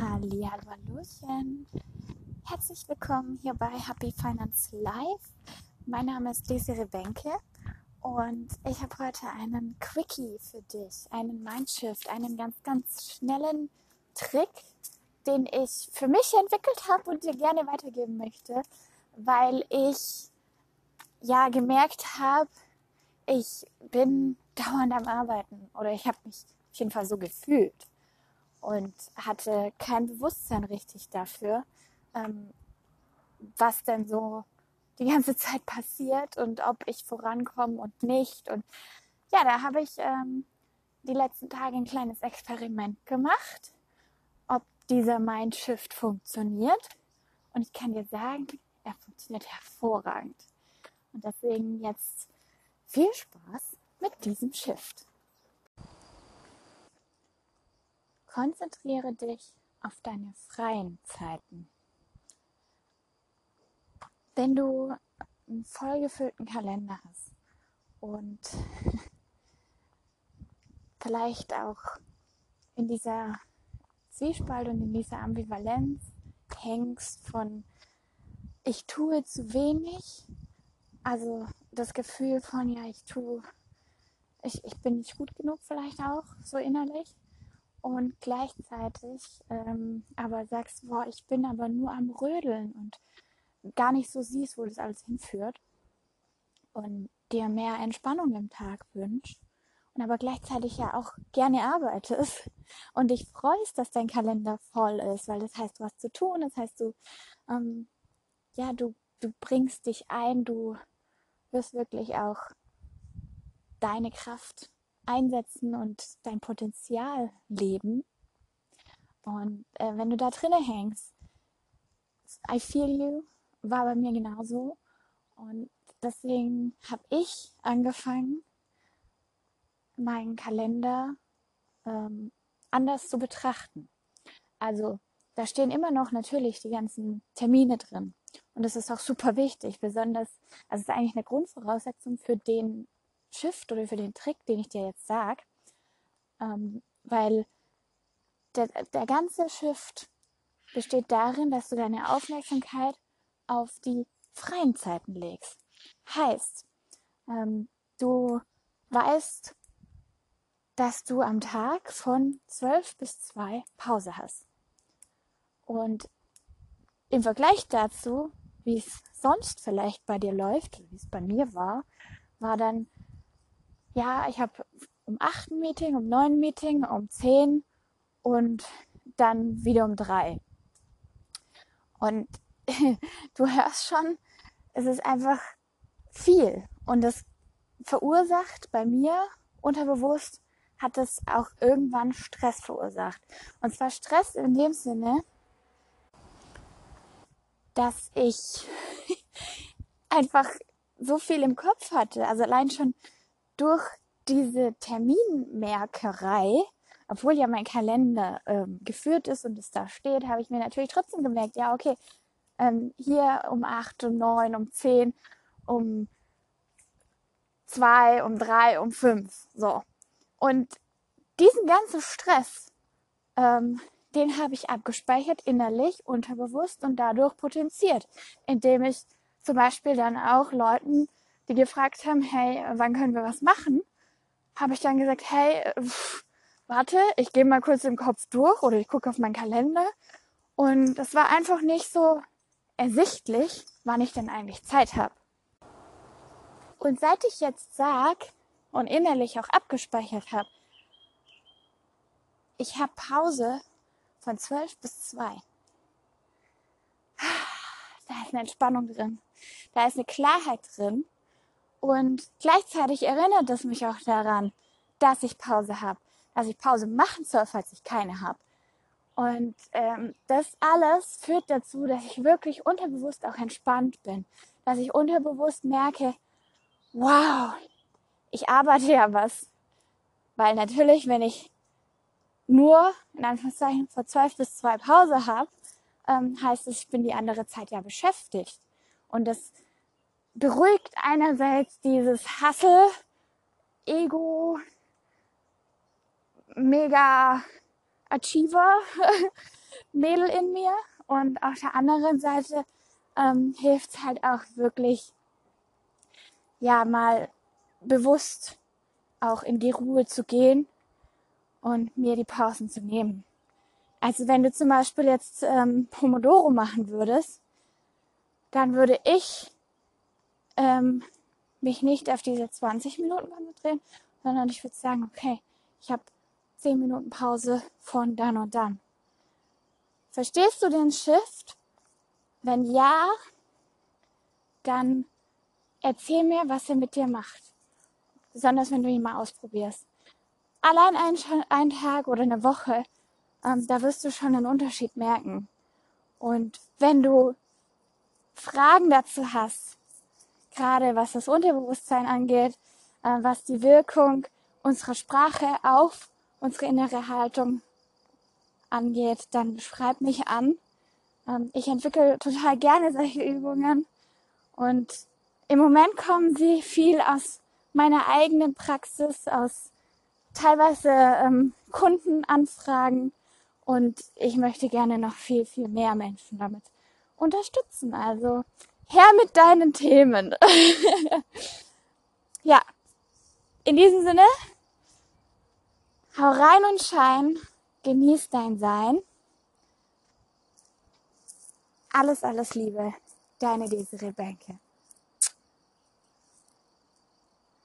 Hallihallöchen. Herzlich willkommen hier bei Happy Finance Live. Mein Name ist Desiree Benke und ich habe heute einen Quickie für dich, einen Mindshift, einen ganz, ganz schnellen Trick, den ich für mich entwickelt habe und dir gerne weitergeben möchte, weil ich ja gemerkt habe, ich bin dauernd am Arbeiten oder ich habe mich auf jeden Fall so gefühlt und hatte kein Bewusstsein richtig dafür, ähm, was denn so die ganze Zeit passiert und ob ich vorankomme und nicht. Und ja, da habe ich ähm, die letzten Tage ein kleines Experiment gemacht, ob dieser Mindshift funktioniert. Und ich kann dir sagen, er funktioniert hervorragend. Und deswegen jetzt viel Spaß mit diesem Shift. Konzentriere dich auf deine freien Zeiten. Wenn du einen vollgefüllten Kalender hast und vielleicht auch in dieser Zwiespalt und in dieser Ambivalenz hängst von ich tue zu wenig, also das Gefühl von ja, ich tue, ich, ich bin nicht gut genug vielleicht auch so innerlich und gleichzeitig ähm, aber sagst, boah, ich bin aber nur am Rödeln und gar nicht so siehst, wo das alles hinführt. Und dir mehr Entspannung im Tag wünschst und aber gleichzeitig ja auch gerne arbeitest. Und dich freust, dass dein Kalender voll ist, weil das heißt, du hast zu tun, das heißt, du, ähm, ja, du, du bringst dich ein, du wirst wirklich auch deine Kraft einsetzen und dein Potenzial leben. Und äh, wenn du da drinnen hängst, I feel you, war bei mir genauso. Und deswegen habe ich angefangen, meinen Kalender ähm, anders zu betrachten. Also da stehen immer noch natürlich die ganzen Termine drin. Und das ist auch super wichtig, besonders, also es ist eigentlich eine Grundvoraussetzung für den Shift oder für den Trick, den ich dir jetzt sage, ähm, weil der, der ganze Shift besteht darin, dass du deine Aufmerksamkeit auf die freien Zeiten legst. Heißt, ähm, du weißt, dass du am Tag von 12 bis 2 Pause hast. Und im Vergleich dazu, wie es sonst vielleicht bei dir läuft, wie es bei mir war, war dann ja, ich habe um 8 ein Meeting, um 9 ein Meeting, um 10 und dann wieder um 3. Und du hörst schon, es ist einfach viel. Und das verursacht bei mir unterbewusst, hat es auch irgendwann Stress verursacht. Und zwar Stress in dem Sinne, dass ich einfach so viel im Kopf hatte. Also allein schon durch diese Terminmerkerei, obwohl ja mein Kalender ähm, geführt ist und es da steht, habe ich mir natürlich trotzdem gemerkt, ja, okay, ähm, hier um acht, um neun, um zehn, um zwei, um drei, um fünf, so. Und diesen ganzen Stress, ähm, den habe ich abgespeichert innerlich, unterbewusst und dadurch potenziert, indem ich zum Beispiel dann auch Leuten die gefragt haben, hey, wann können wir was machen, habe ich dann gesagt, hey, pff, warte, ich gehe mal kurz im Kopf durch oder ich gucke auf meinen Kalender. Und das war einfach nicht so ersichtlich, wann ich denn eigentlich Zeit habe. Und seit ich jetzt sag und innerlich auch abgespeichert habe, ich habe Pause von 12 bis 2. Da ist eine Entspannung drin. Da ist eine Klarheit drin. Und gleichzeitig erinnert es mich auch daran, dass ich Pause habe, dass ich Pause machen soll, falls ich keine habe. Und ähm, das alles führt dazu, dass ich wirklich unterbewusst auch entspannt bin, dass ich unterbewusst merke, wow, ich arbeite ja was. Weil natürlich, wenn ich nur, in Anführungszeichen, vor zwölf bis zwei Pause habe, ähm, heißt es, ich bin die andere Zeit ja beschäftigt. Und das beruhigt einerseits dieses Hassel, Ego, mega Achiever-Mädel in mir. Und auf der anderen Seite ähm, hilft es halt auch wirklich, ja, mal bewusst auch in die Ruhe zu gehen und mir die Pausen zu nehmen. Also wenn du zum Beispiel jetzt ähm, Pomodoro machen würdest, dann würde ich ähm, mich nicht auf diese 20 Minuten konzentrieren, sondern ich würde sagen, okay, ich habe 10 Minuten Pause von dann und dann. Verstehst du den Shift? Wenn ja, dann erzähl mir, was er mit dir macht. Besonders wenn du ihn mal ausprobierst. Allein ein, ein Tag oder eine Woche, ähm, da wirst du schon einen Unterschied merken. Und wenn du Fragen dazu hast, gerade was das Unterbewusstsein angeht, äh, was die Wirkung unserer Sprache auf unsere innere Haltung angeht, dann schreib mich an. Ähm, ich entwickle total gerne solche Übungen und im Moment kommen sie viel aus meiner eigenen Praxis, aus teilweise ähm, Kundenanfragen und ich möchte gerne noch viel, viel mehr Menschen damit unterstützen. Also her mit deinen Themen. ja, in diesem Sinne, hau rein und schein, genieß dein Sein. Alles, alles Liebe, deine Desiree Bänke.